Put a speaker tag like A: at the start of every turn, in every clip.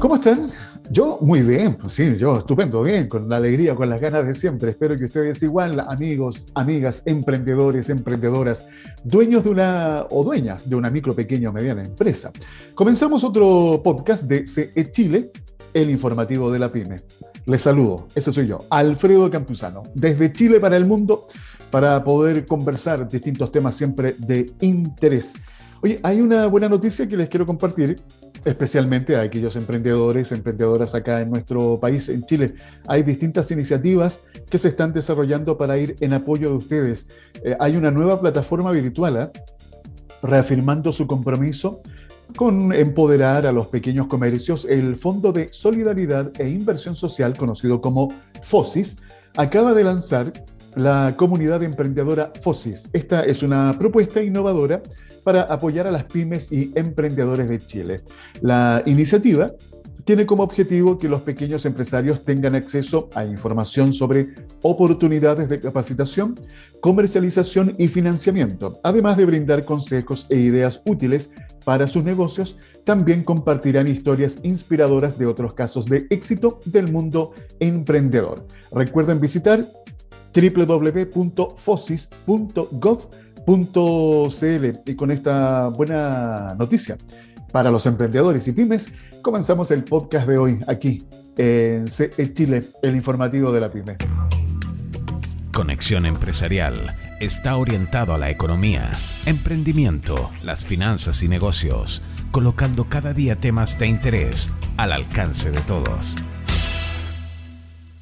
A: ¿Cómo están? Yo muy bien, pues sí, yo estupendo, bien, con la alegría, con las ganas de siempre. Espero que ustedes igual, amigos, amigas, emprendedores, emprendedoras, dueños de una o dueñas de una micro, pequeña o mediana empresa. Comenzamos otro podcast de CE Chile, el informativo de la pyme. Les saludo, ese soy yo, Alfredo Campuzano, desde Chile para el mundo, para poder conversar distintos temas siempre de interés. Oye, hay una buena noticia que les quiero compartir especialmente a aquellos emprendedores, emprendedoras acá en nuestro país, en Chile. Hay distintas iniciativas que se están desarrollando para ir en apoyo de ustedes. Eh, hay una nueva plataforma virtual ¿eh? reafirmando su compromiso con empoderar a los pequeños comercios. El Fondo de Solidaridad e Inversión Social, conocido como FOSIS, acaba de lanzar la comunidad emprendedora FOSIS. Esta es una propuesta innovadora para apoyar a las pymes y emprendedores de Chile. La iniciativa tiene como objetivo que los pequeños empresarios tengan acceso a información sobre oportunidades de capacitación, comercialización y financiamiento. Además de brindar consejos e ideas útiles para sus negocios, también compartirán historias inspiradoras de otros casos de éxito del mundo emprendedor. Recuerden visitar www.fosis.gov .cl y con esta buena noticia para los emprendedores y pymes, comenzamos el podcast de hoy aquí en CE Chile, el informativo de la pyme.
B: Conexión Empresarial está orientado a la economía, emprendimiento, las finanzas y negocios, colocando cada día temas de interés al alcance de todos.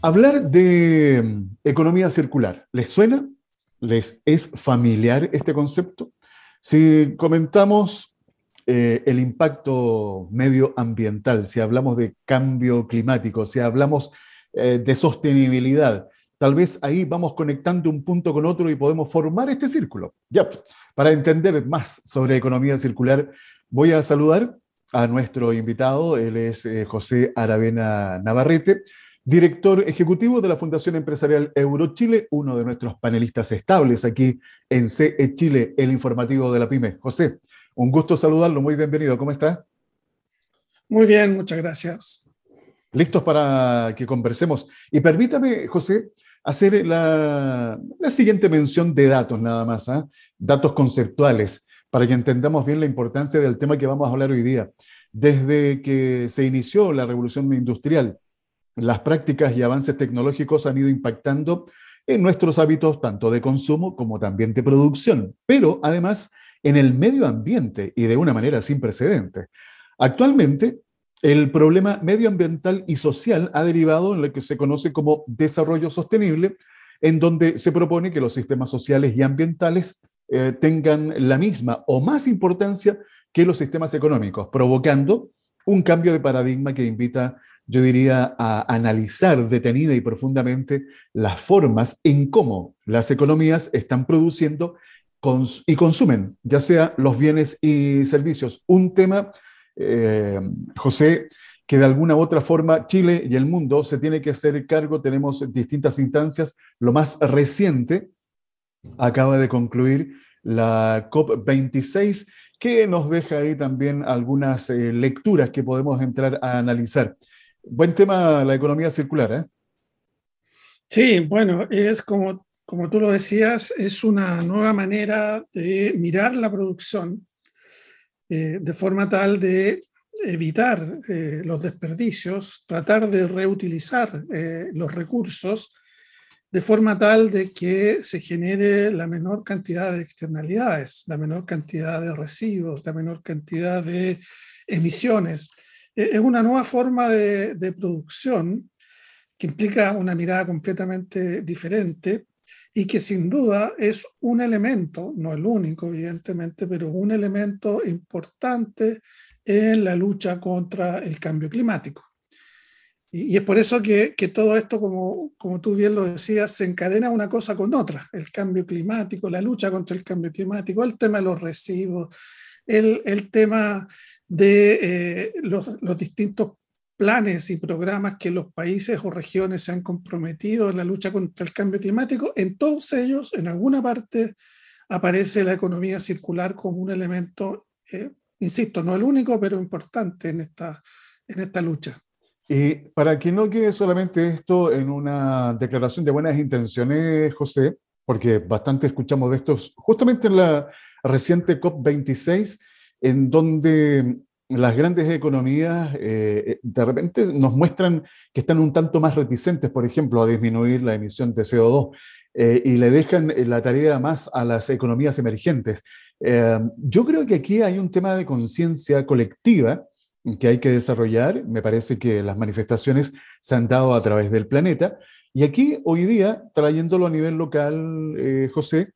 A: Hablar de economía circular, ¿les suena? ¿Les es familiar este concepto? Si comentamos eh, el impacto medioambiental, si hablamos de cambio climático, si hablamos eh, de sostenibilidad, tal vez ahí vamos conectando un punto con otro y podemos formar este círculo. Ya, para entender más sobre economía circular, voy a saludar a nuestro invitado, él es eh, José Aravena Navarrete director ejecutivo de la Fundación Empresarial Eurochile, uno de nuestros panelistas estables aquí en CE Chile, el informativo de la PyME. José, un gusto saludarlo, muy bienvenido, ¿cómo está?
C: Muy bien, muchas gracias.
A: Listos para que conversemos. Y permítame, José, hacer la, siguiente mención de datos nada más, ¿ah? datos conceptuales, para que entendamos bien la importancia del tema que vamos a hablar hoy día. Desde que se inició la revolución industrial, las prácticas y avances tecnológicos han ido impactando en nuestros hábitos tanto de consumo como también de producción, pero además en el medio ambiente y de una manera sin precedentes. Actualmente, el problema medioambiental y social ha derivado en lo que se conoce como desarrollo sostenible, en donde se propone que los sistemas sociales y ambientales eh, tengan la misma o más importancia que los sistemas económicos, provocando un cambio de paradigma que invita yo diría, a analizar detenida y profundamente las formas en cómo las economías están produciendo y consumen, ya sea los bienes y servicios. Un tema, eh, José, que de alguna u otra forma Chile y el mundo se tiene que hacer cargo, tenemos distintas instancias. Lo más reciente acaba de concluir la COP26, que nos deja ahí también algunas eh, lecturas que podemos entrar a analizar. Buen tema la economía circular, ¿eh?
C: Sí, bueno, es como, como tú lo decías, es una nueva manera de mirar la producción eh, de forma tal de evitar eh, los desperdicios, tratar de reutilizar eh, los recursos de forma tal de que se genere la menor cantidad de externalidades, la menor cantidad de residuos, la menor cantidad de emisiones. Es una nueva forma de, producción que implica una mirada completamente diferente y que sin duda es un elemento, no el único evidentemente, pero un elemento importante en la lucha contra el cambio climático. Y, es por eso que, todo esto, como, como tú bien lo decías, se encadena una cosa con otra, el cambio climático, la lucha contra el cambio climático, el tema de los residuos, el, el tema de eh, los, distintos planes y programas que los países o regiones se han comprometido en la lucha contra el cambio climático, en todos ellos, en alguna parte, aparece la economía circular como un elemento, eh, insisto, no el único, pero importante en esta, en esta lucha.
A: Y para que no quede solamente esto en una declaración de buenas intenciones, José, porque bastante escuchamos de estos, justamente en la reciente COP26, en donde las grandes economías eh, de repente nos muestran que están un tanto más reticentes, por ejemplo, a disminuir la emisión de CO2 eh, y le dejan la tarea más a las economías emergentes. Eh, yo creo que aquí hay un tema de conciencia colectiva que hay que desarrollar. Me parece que las manifestaciones se han dado a través del planeta. Y aquí, hoy día, trayéndolo a nivel local, José,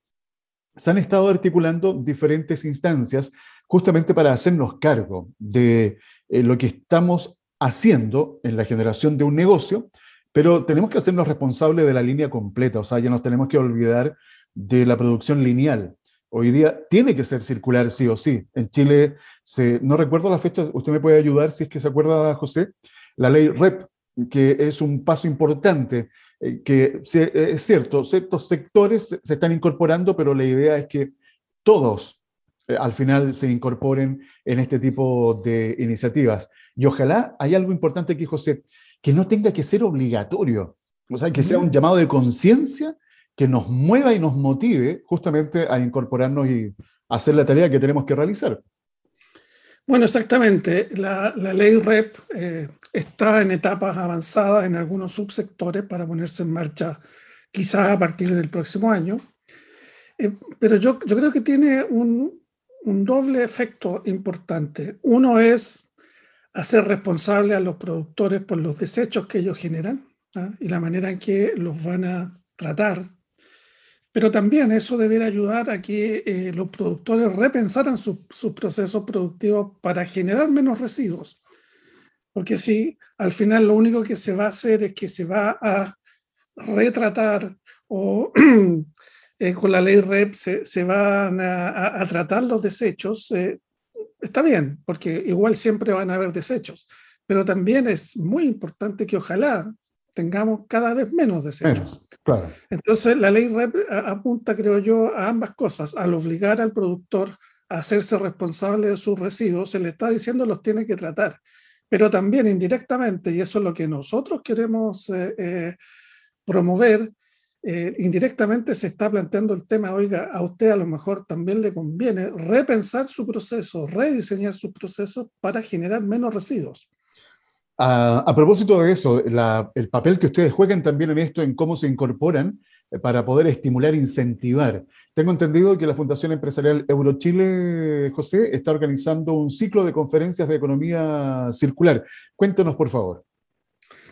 A: se han estado articulando diferentes instancias justamente para hacernos cargo de eh, lo que estamos haciendo en la generación de un negocio, pero tenemos que hacernos responsables de la línea completa, o sea, ya nos tenemos que olvidar de la producción lineal. Hoy día tiene que ser circular sí o sí. En Chile, se, no recuerdo la fecha, usted me puede ayudar si es que se acuerda, José, la ley REP, que es un paso importante, eh, que es cierto, ciertos sectores se están incorporando, pero la idea es que todos eh, al final se incorporen en este tipo de iniciativas. Y ojalá hay algo importante aquí, José, que no tenga que ser obligatorio, o sea, que sea un llamado de conciencia que nos mueva y nos motive justamente a incorporarnos y hacer la tarea que tenemos que realizar.
C: Bueno, exactamente. La, ley REP eh, está en etapas avanzadas en algunos subsectores para ponerse en marcha quizás a partir del próximo año. Eh, pero yo, yo creo que tiene un, un doble efecto importante. Uno es hacer responsable a los productores por los desechos que ellos generan ¿ah? y la manera en que los van a tratar. Pero también eso debería ayudar a que eh, los productores repensaran sus procesos productivos para generar menos residuos. Porque si al final lo único que se va a hacer es que se va a retratar o Eh, con la ley REP se, van a, tratar los desechos, eh, está bien, porque igual siempre van a haber desechos, pero también es muy importante que ojalá tengamos cada vez menos desechos. Entonces, la ley REP apunta, creo yo, a ambas cosas. Al obligar al productor a hacerse responsable de sus residuos, se le está diciendo los tiene que tratar, pero también indirectamente, y eso es lo que nosotros queremos eh, promover, eh, indirectamente se está planteando el tema, oiga, a usted a lo mejor también le conviene repensar su proceso, rediseñar sus procesos para generar menos residuos.
A: A, propósito de eso, el papel que ustedes juegan también en esto, en cómo se incorporan eh, para poder estimular, incentivar. Tengo entendido que la Fundación Empresarial Eurochile, José, está organizando un ciclo de conferencias de economía circular. Cuéntenos, por favor.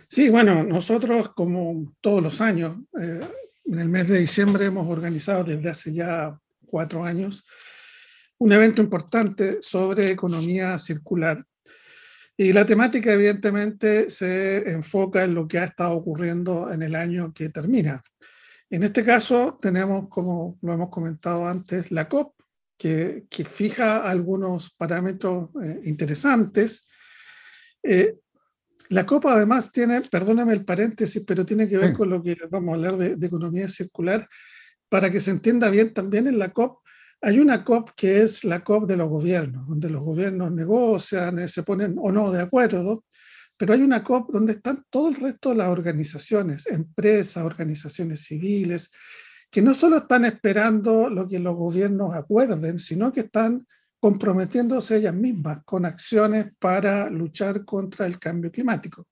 C: Sí, bueno, nosotros como todos los años, eh, en el mes de diciembre hemos organizado desde hace ya cuatro años un evento importante sobre economía circular. Y la temática evidentemente se enfoca en lo que ha estado ocurriendo en el año que termina. En este caso tenemos, como lo hemos comentado antes, la COP, que, fija algunos parámetros eh, interesantes. Eh, la COPA además tiene, perdóname el paréntesis, pero tiene que ver con lo que vamos a hablar de, economía circular, para que se entienda bien también en la COP. Hay una COP que es la COP de los gobiernos, donde los gobiernos negocian, eh, se ponen o no de acuerdo, pero hay una COP donde están todo el resto de las organizaciones, empresas, organizaciones civiles, que no solo están esperando lo que los gobiernos acuerden, sino que están comprometiéndose ellas mismas con acciones para luchar contra el cambio climático.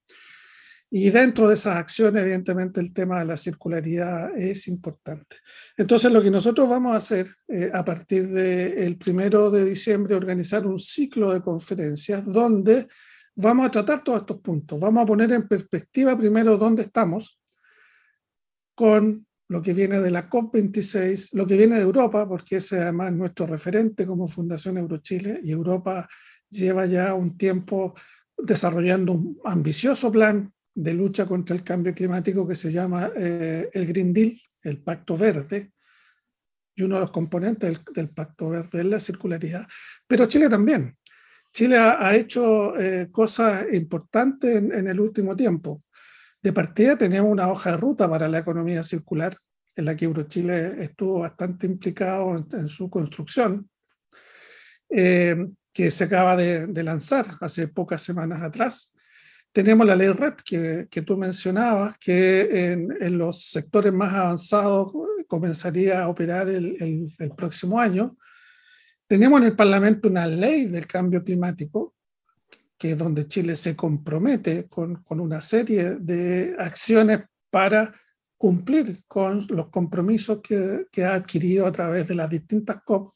C: Y dentro de esas acciones, evidentemente, el tema de la circularidad es importante. Entonces, lo que nosotros vamos a hacer eh, a partir del primero de diciembre, organizar un ciclo de conferencias donde vamos a tratar todos estos puntos. Vamos a poner en perspectiva primero dónde estamos con lo que viene de la COP26, lo que viene de Europa, porque ese es además nuestro referente como Fundación Eurochile, y Europa lleva ya un tiempo desarrollando un ambicioso plan de lucha contra el cambio climático que se llama eh, el Green Deal, el Pacto Verde, y uno de los componentes del, Pacto Verde es la circularidad. Pero Chile también. Chile ha, hecho eh, cosas importantes en, en el último tiempo. De partida tenemos una hoja de ruta para la economía circular, en la que Eurochile estuvo bastante implicado en, su construcción, eh, que se acaba de, lanzar hace pocas semanas atrás. Tenemos la ley REP que, que tú mencionabas, que en, los sectores más avanzados comenzaría a operar el, el, próximo año. Tenemos en el Parlamento una ley del cambio climático, que es donde Chile se compromete con, con una serie de acciones para cumplir con los compromisos que, que, ha adquirido a través de las distintas COP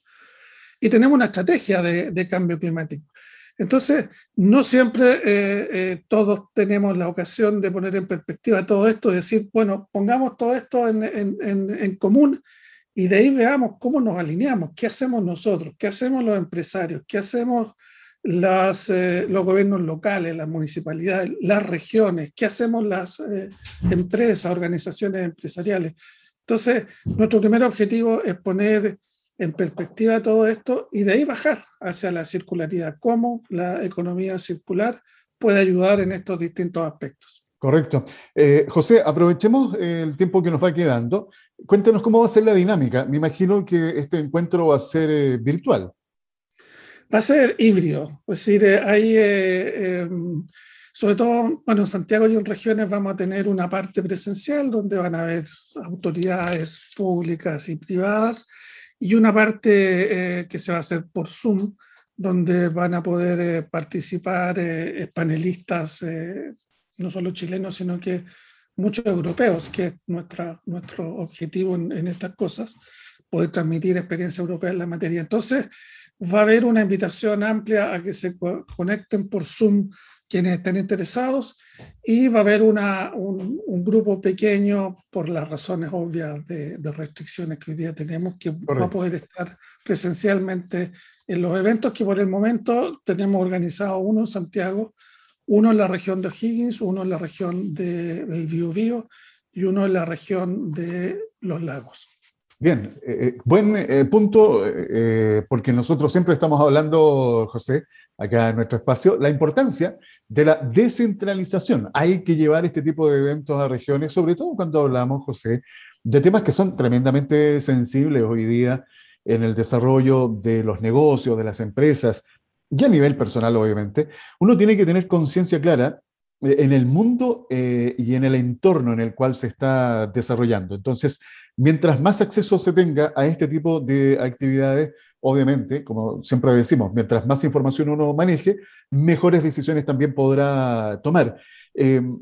C: y tenemos una estrategia de, cambio climático. Entonces, no siempre eh, eh, todos tenemos la ocasión de poner en perspectiva todo esto, decir, bueno, pongamos todo esto en, en, común y de ahí veamos cómo nos alineamos, qué hacemos nosotros, qué hacemos los empresarios, qué hacemos las, eh, los gobiernos locales, las municipalidades, las regiones, qué hacemos las empresas, organizaciones empresariales. Entonces, nuestro primer objetivo es poner en perspectiva todo esto y de ahí bajar hacia la circularidad, cómo la economía circular puede ayudar en estos distintos aspectos.
A: Correcto. Eh, José, aprovechemos el tiempo que nos va quedando. Cuéntanos cómo va a ser la dinámica. Me imagino que este encuentro va a ser eh, virtual.
C: Va a ser híbrido. Es decir, eh, hay, em, sobre todo, bueno, en Santiago y en regiones vamos a tener una parte presencial donde van a haber autoridades públicas y privadas y una parte eh, que se va a hacer por Zoom, donde van a poder eh, participar eh, panelistas, no solo chilenos, sino que muchos europeos, que es nuestra, nuestro objetivo en, en estas cosas, poder transmitir experiencia europea en la materia. Entonces, va a haber una invitación amplia a que se conecten por Zoom quienes estén interesados y va a haber una, un, un, grupo pequeño por las razones obvias de, de, restricciones que hoy día tenemos que va a poder estar presencialmente en los eventos que por el momento tenemos organizado uno en Santiago, uno en la región de O'Higgins, uno en la región de, del Biobío y uno en la región de los lagos.
A: Bien, eh, eh buen eh, punto, porque nosotros siempre estamos hablando, José, acá en nuestro espacio, la importancia de la descentralización. Hay que llevar este tipo de eventos a regiones, sobre todo cuando hablamos, José, de temas que son tremendamente sensibles hoy día en el desarrollo de los negocios, de las empresas, y a nivel personal, obviamente. Uno tiene que tener conciencia clara en el mundo eh, y en el entorno en el cual se está desarrollando. Entonces, mientras más acceso se tenga a este tipo de actividades, obviamente, como siempre decimos, mientras más información uno maneje, mejores decisiones también podrá tomar. Em,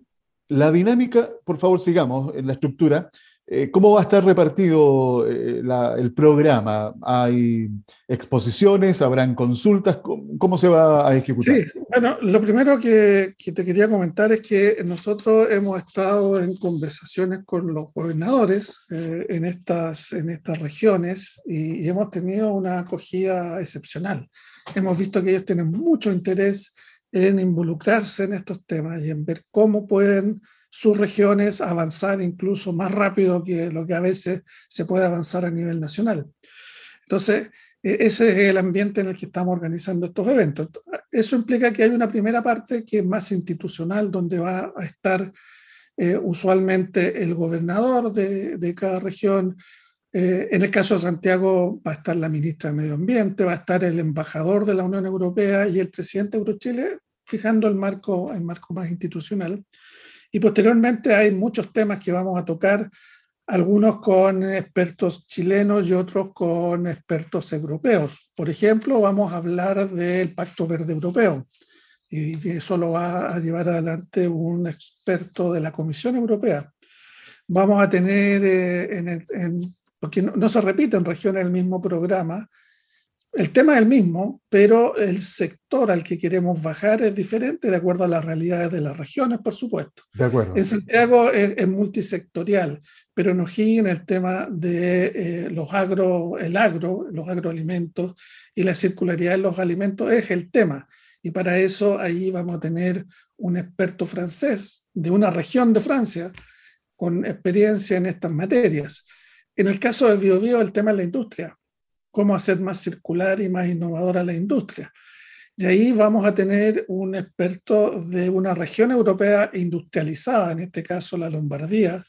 A: la dinámica, por favor, sigamos en la estructura. Eh, ¿Cómo va a estar repartido eh, el programa? ¿Hay exposiciones? ¿Habrán consultas? ¿Cómo, se va a ejecutar?
C: Sí, bueno, lo primero que, te quería comentar es que nosotros hemos estado en conversaciones con los gobernadores eh, en, estas, en estas regiones y, y hemos tenido una acogida excepcional. Hemos visto que ellos tienen mucho interés en involucrarse en estos temas y en ver cómo pueden sus regiones avanzar incluso más rápido que lo que a veces se puede avanzar a nivel nacional. Entonces, e-, ese es el ambiente en el que estamos organizando estos eventos. Eso implica que hay una primera parte que es más institucional, donde va a estar eh, usualmente el gobernador de, de cada región. Eh, en el caso de Santiago va a estar la ministra de Medio Ambiente, va a estar el embajador de la Unión Europea y el presidente de Eurochile, fijando el marco, el marco más institucional. Y posteriormente hay muchos temas que vamos a tocar, algunos con expertos chilenos y otros con expertos europeos. Por ejemplo, vamos a hablar del Pacto Verde Europeo y eso lo va a llevar adelante un experto de la Comisión Europea. Vamos a tener, eh, en, porque no, no, se repite en regiones el mismo programa, el tema es el mismo, pero el sector al que queremos bajar es diferente de acuerdo a las realidades de las regiones, por supuesto.
A: De acuerdo.
C: En Santiago es, multisectorial, pero en O'Higgins el tema de eh, los agro, el agro, los agroalimentos y la circularidad de los alimentos es el tema. Y para eso ahí vamos a tener un experto francés de una región de Francia con experiencia en estas materias. En el caso del biobío, el tema es la industria cómo hacer más circular y más innovadora la industria. Y ahí vamos a tener un experto de una región europea industrializada, en este caso la Lombardía,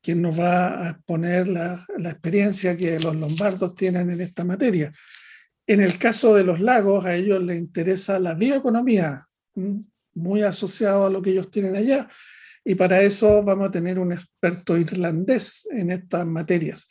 C: quien nos va a exponer la, la experiencia que los lombardos tienen en esta materia. En el caso de los lagos, a ellos les interesa la bioeconomía, muy asociado a lo que ellos tienen allá, y para eso vamos a tener un experto irlandés en estas materias.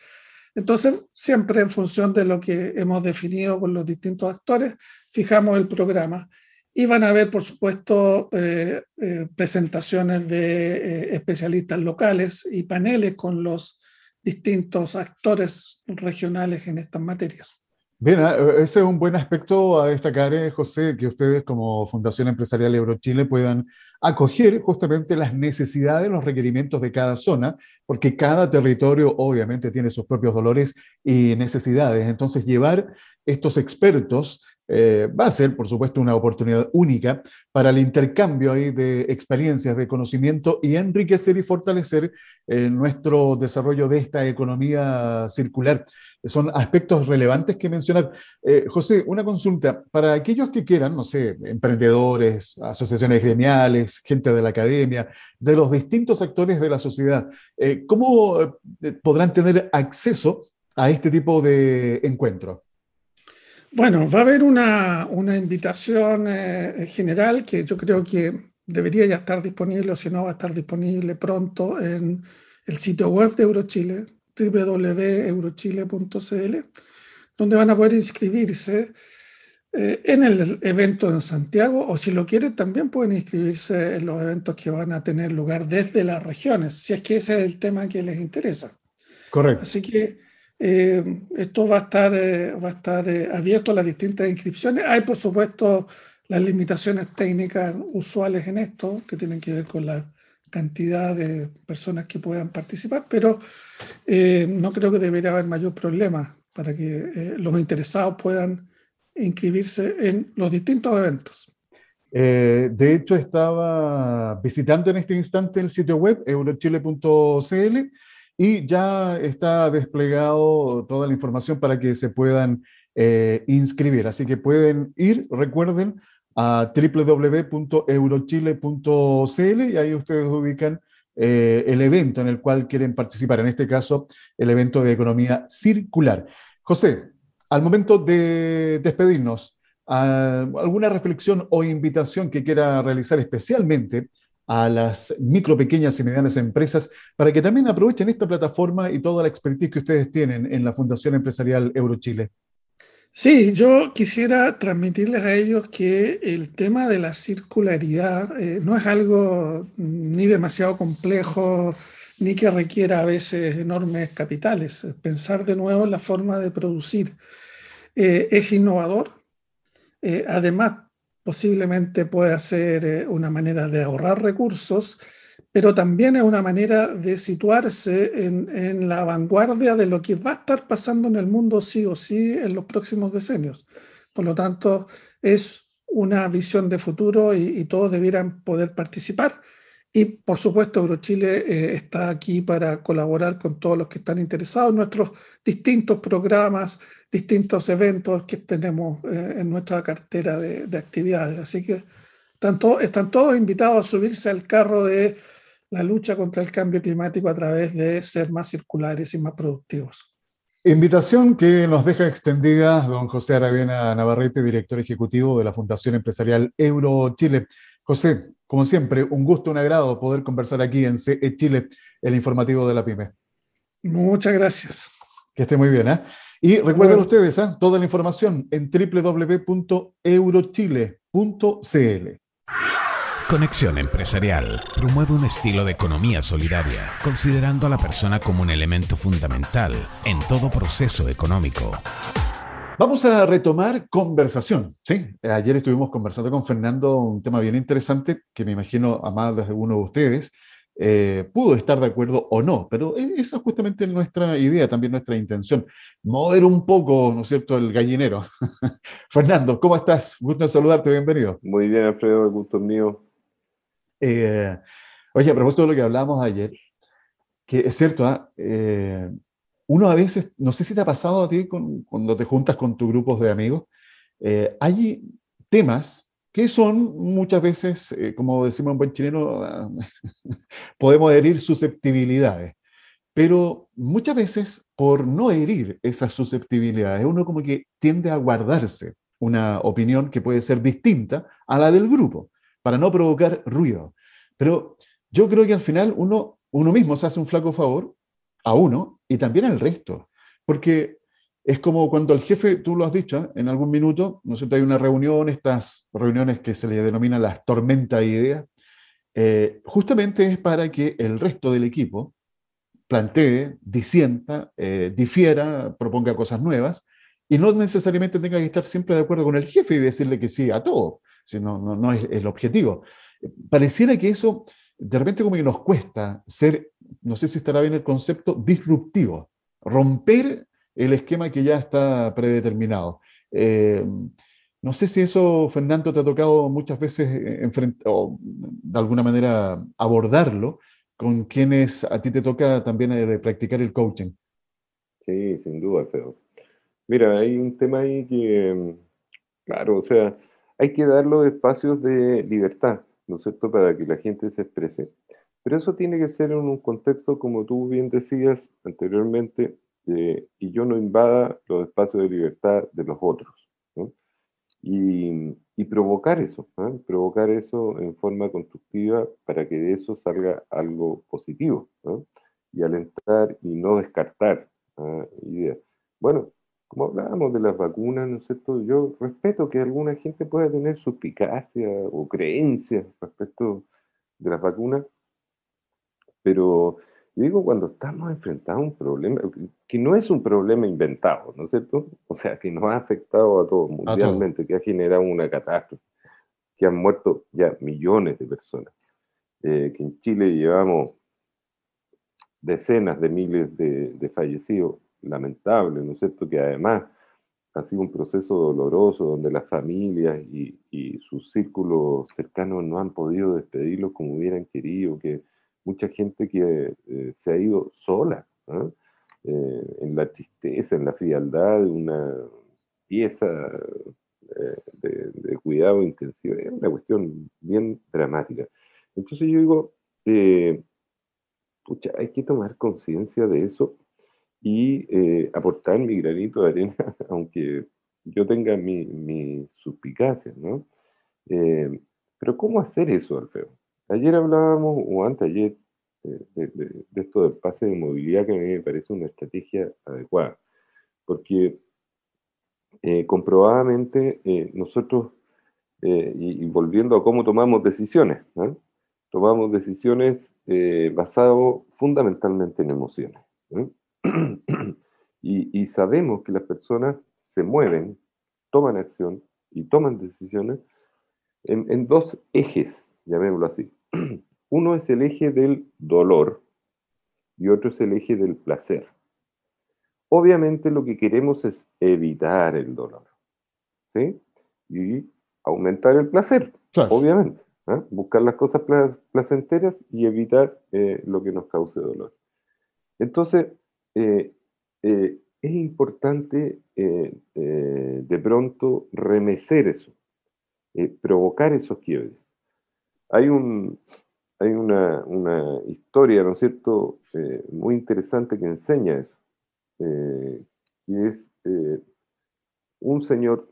C: Entonces, siempre en función de lo que hemos definido con los distintos actores, fijamos el programa. Y van a haber, por supuesto, eh, eh, presentaciones de eh, especialistas locales y paneles con los distintos actores regionales en estas materias.
A: Bien, ah, ese es un buen aspecto a destacar, José, que ustedes como Fundación Empresarial Eurochile puedan acoger justamente las necesidades, los requerimientos de cada zona, porque cada territorio obviamente tiene sus propios dolores y necesidades. Entonces, llevar estos expertos eh, va a ser, por supuesto, una oportunidad única para el intercambio ahí de experiencias, de conocimiento y enriquecer y fortalecer eh, nuestro desarrollo de esta economía circular son aspectos relevantes que mencionar. Eh, José, una consulta. Para aquellos que quieran, no sé, emprendedores, asociaciones gremiales, gente de la academia, de los distintos actores de la sociedad, eh, ¿cómo eh, podrán tener acceso a este tipo de encuentros?
C: Bueno, va a haber una, una invitación general que yo creo que debería ya estar disponible o si no va a estar disponible pronto en el sitio web de Eurochile, www.eurochile.cl, donde van a poder inscribirse eh, en el evento en Santiago o si lo quieren también pueden inscribirse en los eventos que van a tener lugar desde las regiones, si es que ese es el tema que les interesa.
A: Correcto.
C: Así que eh, esto va a estar, eh, va a estar abierto a las distintas inscripciones. Hay, por supuesto, las limitaciones técnicas usuales en esto, que tienen que ver con la cantidad de personas que puedan participar, pero eh, no creo que debería haber mayor problema para que eh, los interesados puedan inscribirse en los distintos eventos.
A: Eh, de hecho, estaba visitando en este instante el sitio web eurochile.cl y ya está desplegado toda la información para que se puedan inscribir. Así que pueden ir, recuerden, a www.eurochile.cl y ahí ustedes ubican eh, el evento en el cual quieren participar, en este caso el evento de economía circular. José, al momento de despedirnos, ¿alguna reflexión o invitación que quiera realizar especialmente a las micro, pequeñas y medianas empresas para que también aprovechen esta plataforma y toda la expertise que ustedes tienen en la Fundación Empresarial Eurochile?
C: Sí, yo quisiera transmitirles a ellos que el tema de la circularidad eh, no es algo ni demasiado complejo ni que requiera a veces enormes capitales. Pensar de nuevo en la forma de producir eh, es innovador. Eh, además, posiblemente pueda ser una manera de ahorrar recursos pero también es una manera de situarse en, la vanguardia de lo que va a estar pasando en el mundo sí o sí en los próximos decenios. Por lo tanto, es una visión de futuro y, todos debieran poder participar. Y por supuesto, Eurochile eh, está aquí para colaborar con todos los que están interesados en nuestros distintos programas, distintos eventos que tenemos eh, en nuestra cartera de, de actividades. Así que están todos invitados a subirse al carro de la lucha contra el cambio climático a través de ser más circulares y más productivos.
A: Invitación que nos deja extendida don José Aravena Navarrete, director ejecutivo de la Fundación Empresarial Euro Chile. José, como siempre, un gusto, un agrado poder conversar aquí en CE Chile, el informativo de la PyME.
C: Muchas gracias.
A: Que esté muy bien. ¿eh? Y recuerden ustedes, ¿eh? toda la información en www.eurochile.cl.
B: Conexión Empresarial promueve un estilo de economía solidaria, considerando a la persona como un elemento fundamental en todo proceso económico.
A: Vamos a retomar conversación. Sí, ayer estuvimos conversando con Fernando un tema bien interesante que me imagino a más de uno de ustedes eh, pudo estar de acuerdo o no, pero e-, esa es justamente nuestra idea, también nuestra intención, mover un poco, ¿no es cierto?, el gallinero. Fernando, ¿cómo estás? Gusto en saludarte, bienvenido.
D: Muy bien, Alfredo, el gusto es mío.
A: Eh, oye, a propósito de lo que hablábamos ayer, que es cierto, ¿ah? eh, uno a veces, no sé si te ha pasado a ti cuando te juntas con tus grupos de amigos, eh, hay temas que son muchas veces, como decimos en buen chileno, podemos herir susceptibilidades, pero muchas veces por no herir esas susceptibilidades, uno como que tiende a guardarse una opinión que puede ser distinta a la del grupo, para no provocar ruido. Pero yo creo que al final uno, uno mismo se hace un flaco favor a uno y también al resto, porque es como cuando el jefe, tú lo has dicho ¿eh? en algún minuto, ¿no sé, hay una reunión, estas reuniones que se le denominan las tormentas de ideas, eh, justamente es para que el resto del equipo plantee, disienta, eh, difiera, proponga cosas nuevas y no necesariamente tenga que estar siempre de acuerdo con el jefe y decirle que sí a todo, sino no, no es el objetivo. Pareciera que eso de repente como que nos cuesta ser, no sé si estará bien el concepto, disruptivo, romper el esquema que ya está predeterminado. Eh, no sé si eso, Fernando, te ha tocado muchas veces o de alguna manera abordarlo con quienes a ti te toca también eh, practicar el coaching.
D: Sí, sin duda, Feo. Mira, hay un tema ahí que, claro, o sea, hay que dar los espacios de libertad, ¿no es cierto?, para que la gente se exprese. Pero eso tiene que ser en un contexto, como tú bien decías anteriormente, eh, y yo no invada los espacios de libertad de los otros. Y, provocar eso, provocar eso en forma constructiva para que de eso salga algo positivo. Y alentar y no descartar ideas. Bueno, como hablábamos de las vacunas, ¿no es cierto? Yo respeto que alguna gente pueda tener suspicacia o creencias respecto de las vacunas, pero yo digo, cuando estamos enfrentados a un problema, que no es un problema inventado, ¿no es cierto? O sea, que nos ha afectado a todos mundialmente, que ha generado una catástrofe, que han muerto ya millones de personas, eh, que en Chile llevamos decenas de miles de, fallecidos, lamentable, ¿no es cierto? Que además ha sido un proceso doloroso donde las familias y, y sus círculos cercanos no han podido despedirlos como hubieran querido, que mucha gente que eh, se ha ido sola, eh, en la tristeza, en la frialdad de una pieza eh, de, cuidado intensivo. Es una cuestión bien dramática. Entonces yo digo, pucha, hay que tomar conciencia de eso y aportar mi granito de arena, aunque yo tenga mi, mi suspicacia, ¿no? pero ¿cómo hacer eso, Alfredo? Ayer hablábamos, o antes ayer, eh, de, esto del pase de movilidad que a mí me parece una estrategia adecuada, porque eh, comprobadamente eh, nosotros, y, volviendo a cómo tomamos decisiones, tomamos decisiones basadas fundamentalmente en emociones. y, sabemos que las personas se mueven, toman acción y toman decisiones en dos ejes, llamémoslo así. Uno es el eje del dolor y otro es el eje del placer. Obviamente lo que queremos es evitar el dolor, ¿sí? Y aumentar el placer, obviamente. ¿eh? Buscar las cosas placenteras y evitar eh, lo que nos cause dolor. Entonces, eh, es importante de pronto remecer eso, provocar esos quiebres. Hay un, hay una, historia, ¿no es cierto?, eh, muy interesante que enseña eso. Eh, y es eh, un señor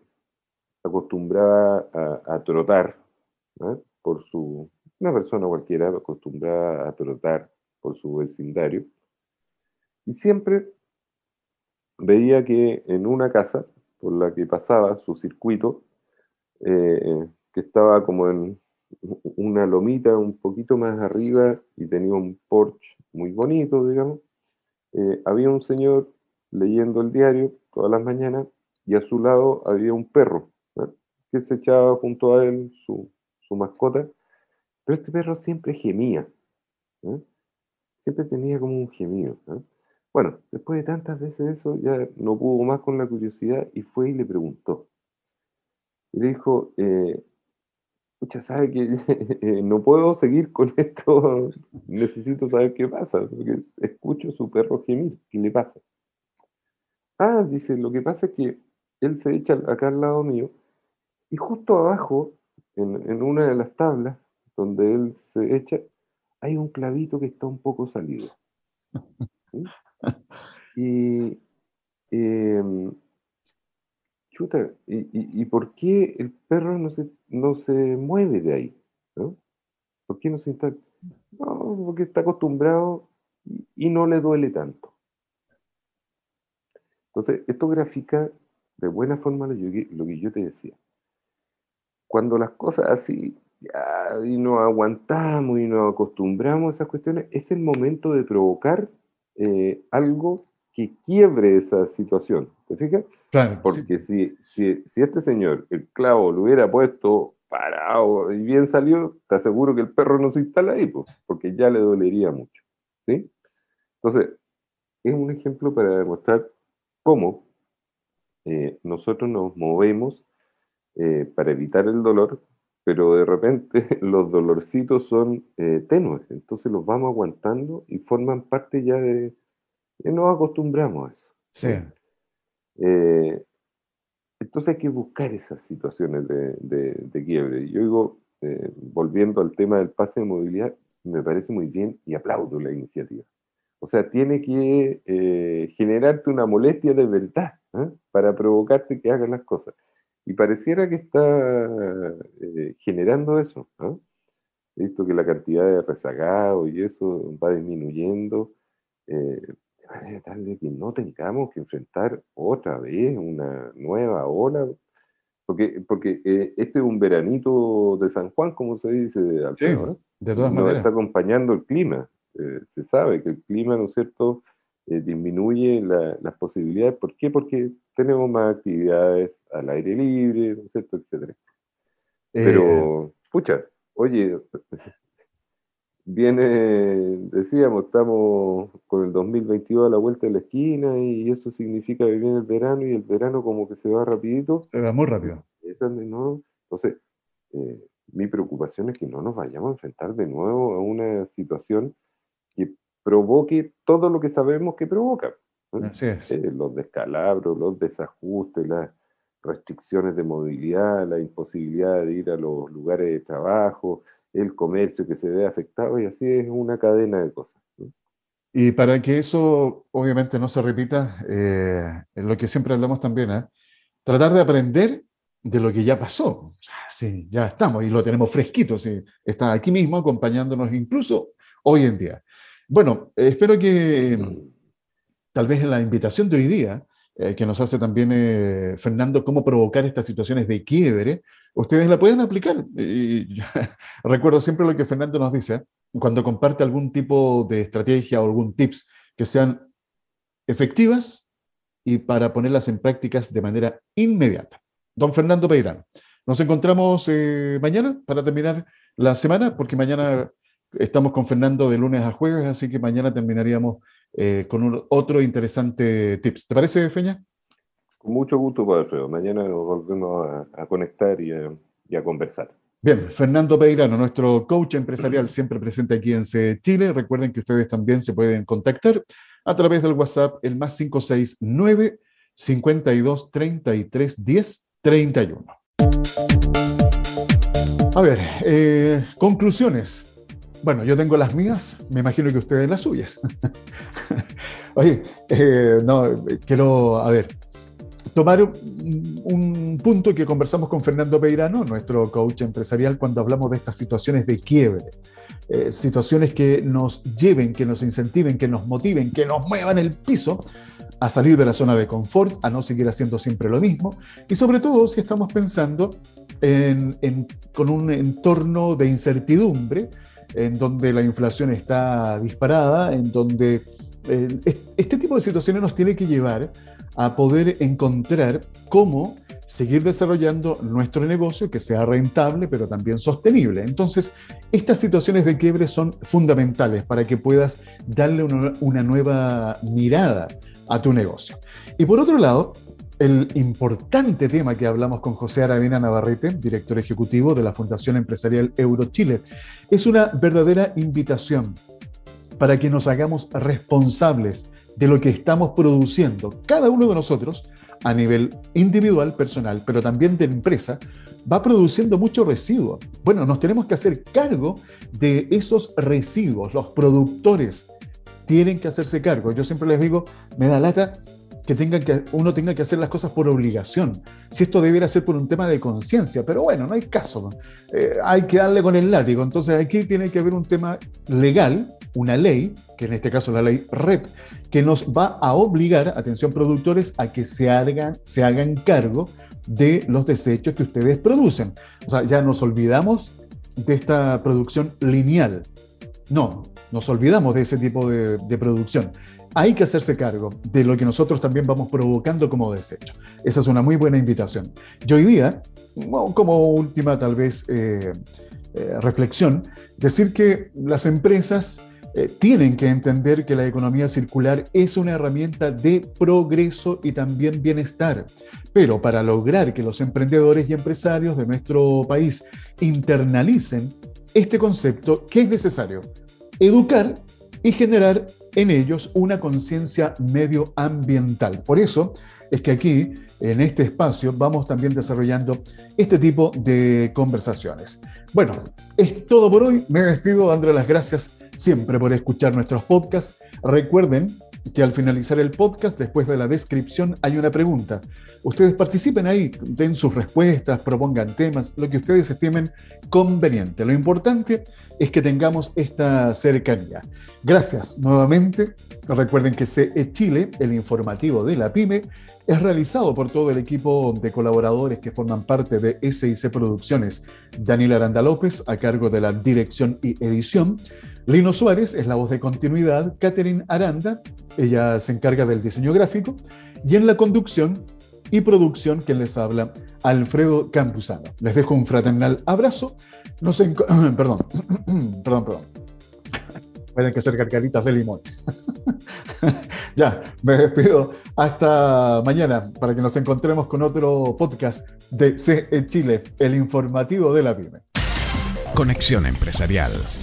D: acostumbrado a, trotar, por su, una persona cualquiera acostumbrada a trotar por su vecindario, y siempre veía que en una casa por la que pasaba su circuito, que estaba como en una lomita un poquito más arriba y tenía un porche muy bonito, digamos. Eh, había un señor leyendo el diario todas las mañanas y a su lado había un perro que se echaba junto a él, su, mascota, pero este perro siempre gemía, siempre tenía como un gemido. Bueno, después de tantas veces eso, ya no pudo más con la curiosidad y fue y le preguntó. Y le dijo, eh, Escucha, sabe que eh, no puedo seguir con esto, necesito saber qué pasa, porque escucho a su perro gemir, ¿qué le pasa? Ah, dice, lo que pasa es que él se echa acá al lado mío y justo abajo, en, una de las tablas donde él se echa, hay un clavito que está un poco salido. Y, em, chuta, y, por qué el perro no se, no se mueve de ahí? ¿no? ¿Por qué no se está? No, porque está acostumbrado y, no le duele tanto. Entonces, esto grafica de buena forma lo, que yo te decía. Cuando las cosas así y nos aguantamos y nos acostumbramos a esas cuestiones, es el momento de provocar eh, algo que quiebre esa situación. ¿Te fijas? Claro. Porque si, si, si, este señor, el clavo, lo hubiera puesto parado y bien salió, te aseguro que el perro no se instala ahí, pues, porque ya le dolería mucho. ¿sí? Entonces, es un ejemplo para demostrar cómo eh, nosotros nos movemos eh, para evitar el dolor, pero de repente los dolorcitos son eh, tenues, entonces los vamos aguantando y forman parte ya de... Y nos acostumbramos a eso. Sí. Eh, entonces hay que buscar esas situaciones de, quiebre. Yo digo, eh, volviendo al tema del pase de movilidad, me parece muy bien y aplaudo la iniciativa. O sea, tiene que generarte una molestia de verdad para provocarte que hagas las cosas. Y pareciera que está eh, generando eso. He visto que la cantidad de rezagados y eso va disminuyendo, eh, de manera tal de que no tengamos que enfrentar otra vez una nueva ola. Porque, porque eh, este es un veranito de San Juan, como se dice, Alfredo, de todas Nos está acompañando el clima. se sabe que el clima, ¿no es cierto?, eh, disminuye las posibilidades. ¿Por qué? Porque tenemos más actividades al aire libre, ¿no es cierto?, etcétera. Pero, eh, pucha, oye, viene, decíamos, estamos con el 2022 a la vuelta de la esquina y eso significa que viene el verano y el verano como que se va rapidito.
A: Se va muy rápido.
D: Entonces, eh, mi preocupación es que no nos vayamos a enfrentar de nuevo a una situación que provoque todo lo que sabemos que provoca. Eh, los descalabros, los desajustes, las restricciones de movilidad, la imposibilidad de ir a los lugares de trabajo, el comercio que se ve afectado y así es una cadena de cosas.
A: Y para que eso obviamente no se repita, eh, lo que siempre hablamos también, ¿eh? tratar de aprender de lo que ya pasó. sí, ya estamos y lo tenemos fresquito, sí, está aquí mismo acompañándonos incluso hoy en día. Bueno, espero que tal vez en la invitación de hoy día, eh, que nos hace también eh, Fernando, cómo provocar estas situaciones de quiebre, ustedes la pueden aplicar. Recuerdo siempre lo que Fernando nos dice, cuando comparte algún tipo de estrategia o algún tips que sean efectivas y para ponerlas en prácticas de manera inmediata. Don Fernando Peirán, nos encontramos eh, mañana para terminar la semana, porque mañana Estamos con Fernando de lunes a jueves, así que mañana terminaríamos eh, con otro interesante tips. ¿Te parece, Feña?
D: Mucho gusto, Padre Alfredo. Mañana nos volvemos a, conectar y a, conversar.
A: Bien, Fernando Peirano, nuestro coach empresarial, siempre presente aquí en Chile. Recuerden que ustedes también se pueden contactar a través del WhatsApp, el más 569 52 33 10 31. A ver, eh, conclusiones. Bueno, yo tengo las mías, me imagino que ustedes las suyas. Oye, eh, no, quiero, a ver, tomar un, punto que conversamos con Fernando Peirano, nuestro coach empresarial, cuando hablamos de estas situaciones de quiebre. Eh, situaciones que nos lleven, que nos incentiven, que nos motiven, que nos muevan el piso a salir de la zona de confort, a no seguir haciendo siempre lo mismo, y sobre todo si estamos pensando con un entorno de incertidumbre, en donde la inflación está disparada, en donde eh, este tipo de situaciones nos tiene que llevar a poder encontrar cómo seguir desarrollando nuestro negocio que sea rentable, pero también sostenible. Entonces, estas situaciones de quiebre son fundamentales para que puedas darle una, nueva mirada a tu negocio. Y por otro lado, el importante tema que hablamos con José Aravena Navarrete, director ejecutivo de la Fundación Empresarial Eurochile. Es una verdadera invitación para que nos hagamos responsables de lo que estamos produciendo, cada uno de nosotros, a nivel individual, personal, pero también de empresa, va produciendo mucho residuo. Bueno, nos tenemos que hacer cargo de esos residuos, los productores tienen que hacerse cargo. Yo siempre les digo, me da lata que, tengan que uno tenga que hacer las cosas por obligación. Si esto debiera ser por un tema de conciencia, pero bueno, no hay caso. Eh, hay que darle con el látigo. Entonces aquí tiene que haber un tema legal, una ley, que en este caso la ley REP, que nos va a obligar, atención productores, a que se hagan, se hagan cargo de los desechos que ustedes producen. O sea, ya nos olvidamos de esta producción lineal. No, nos olvidamos de ese tipo de, producción hay que hacerse cargo de lo que nosotros también vamos provocando como desecho. Esa es una muy buena invitación. Y hoy día, como última tal vez eh, eh, reflexión, decir que las empresas eh, tienen que entender que la economía circular es una herramienta de progreso y también bienestar. Pero para lograr que los emprendedores y empresarios de nuestro país internalicen este concepto, ¿qué es necesario? Educar y generar en ellos una conciencia medioambiental. Por eso es que aquí, en este espacio, vamos también desarrollando este tipo de conversaciones. Bueno, es todo por hoy. Me despido dándole las gracias siempre por escuchar nuestros podcasts. Recuerden que al finalizar el podcast, después de la descripción, hay una pregunta. Ustedes participen ahí, den sus respuestas, propongan temas, lo que ustedes estimen conveniente. Lo importante es que tengamos esta cercanía. Gracias nuevamente. Recuerden que CE Chile, el informativo de la PyME, es realizado por todo el equipo de colaboradores que forman parte de SIC Producciones. Daniel Aranda López, a cargo de la dirección y edición. Lino Suárez es la voz de continuidad, Catherine Aranda, ella se encarga del diseño gráfico, y en la conducción y producción, quien les habla, Alfredo Campuzano. Les dejo un fraternal abrazo. No sé, perdón, perdón, perdón. Pueden que ser cargaditas de limón. ya, me despido. Hasta mañana para que nos encontremos con otro podcast de CE Chile, el informativo de la PYME.
B: Conexión Empresarial